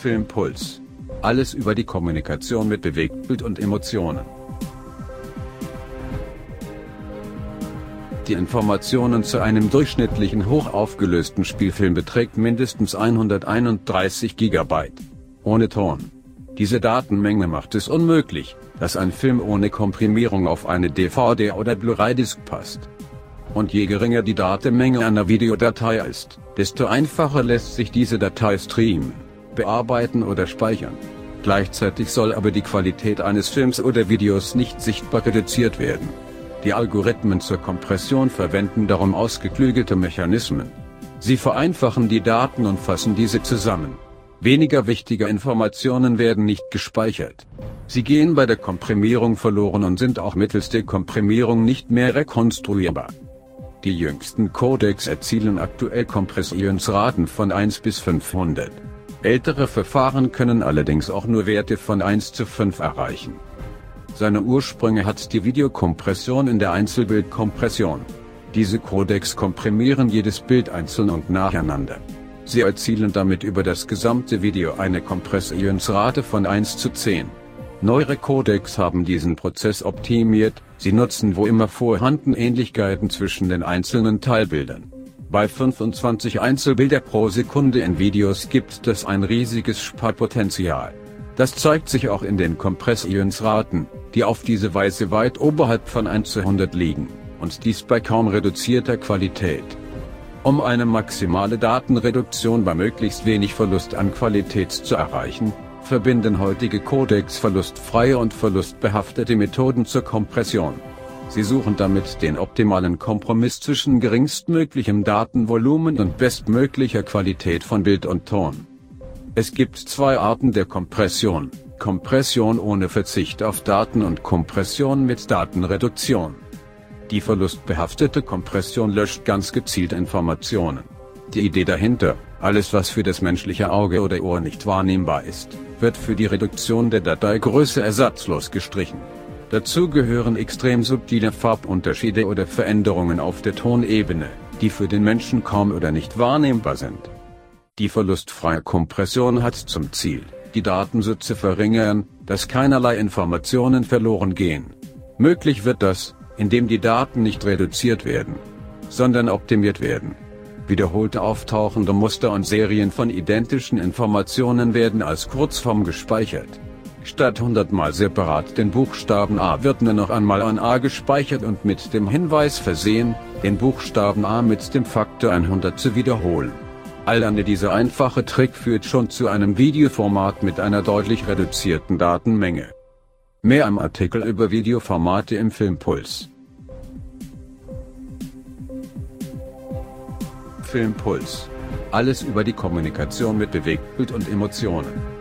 Filmpuls. Alles über die Kommunikation mit Bewegtbild und Emotionen. Die Informationen zu einem durchschnittlichen hochaufgelösten Spielfilm beträgt mindestens 131 GB. Ohne Ton. Diese Datenmenge macht es unmöglich, dass ein Film ohne Komprimierung auf eine DVD oder Blu-ray-Disc passt. Und je geringer die Datenmenge einer Videodatei ist, desto einfacher lässt sich diese Datei streamen, bearbeiten oder speichern. Gleichzeitig soll aber die Qualität eines Films oder Videos nicht sichtbar reduziert werden. Die Algorithmen zur Kompression verwenden darum ausgeklügelte Mechanismen. Sie vereinfachen die Daten und fassen diese zusammen. Weniger wichtige Informationen werden nicht gespeichert. Sie gehen bei der Komprimierung verloren und sind auch mittels der Komprimierung nicht mehr rekonstruierbar. Die jüngsten Codecs erzielen aktuell Kompressionsraten von 1 bis 500. Ältere Verfahren können allerdings auch nur Werte von 1 zu 5 erreichen. Seine Ursprünge hat die Videokompression in der Einzelbildkompression. Diese Codecs komprimieren jedes Bild einzeln und nacheinander. Sie erzielen damit über das gesamte Video eine Kompressionsrate von 1 zu 10. Neuere Codecs haben diesen Prozess optimiert, sie nutzen wo immer vorhanden Ähnlichkeiten zwischen den einzelnen Teilbildern. Bei 25 Einzelbilder pro Sekunde in Videos gibt es ein riesiges Sparpotenzial. Das zeigt sich auch in den Kompressionsraten, die auf diese Weise weit oberhalb von 1 zu 100 liegen, und dies bei kaum reduzierter Qualität. Um eine maximale Datenreduktion bei möglichst wenig Verlust an Qualität zu erreichen, verbinden heutige Codecs verlustfreie und verlustbehaftete Methoden zur Kompression. Sie suchen damit den optimalen Kompromiss zwischen geringstmöglichem Datenvolumen und bestmöglicher Qualität von Bild und Ton. Es gibt zwei Arten der Kompression, Kompression ohne Verzicht auf Daten und Kompression mit Datenreduktion. Die verlustbehaftete Kompression löscht ganz gezielt Informationen. Die Idee dahinter, alles was für das menschliche Auge oder Ohr nicht wahrnehmbar ist, wird für die Reduktion der Dateigröße ersatzlos gestrichen. Dazu gehören extrem subtile Farbunterschiede oder Veränderungen auf der Tonebene, die für den Menschen kaum oder nicht wahrnehmbar sind. Die verlustfreie Kompression hat zum Ziel, die Daten so zu verringern, dass keinerlei Informationen verloren gehen. Möglich wird das, indem die Daten nicht reduziert werden, sondern optimiert werden. Wiederholte auftauchende Muster und Serien von identischen Informationen werden als Kurzform gespeichert. Statt 100 mal separat den Buchstaben A wird nur noch einmal ein A gespeichert und mit dem Hinweis versehen, den Buchstaben A mit dem Faktor 100 zu wiederholen. Alleine dieser einfache Trick führt schon zu einem Videoformat mit einer deutlich reduzierten Datenmenge. Mehr am Artikel über Videoformate im Filmpuls. Filmpuls. Alles über die Kommunikation mit Bewegtbild und Emotionen.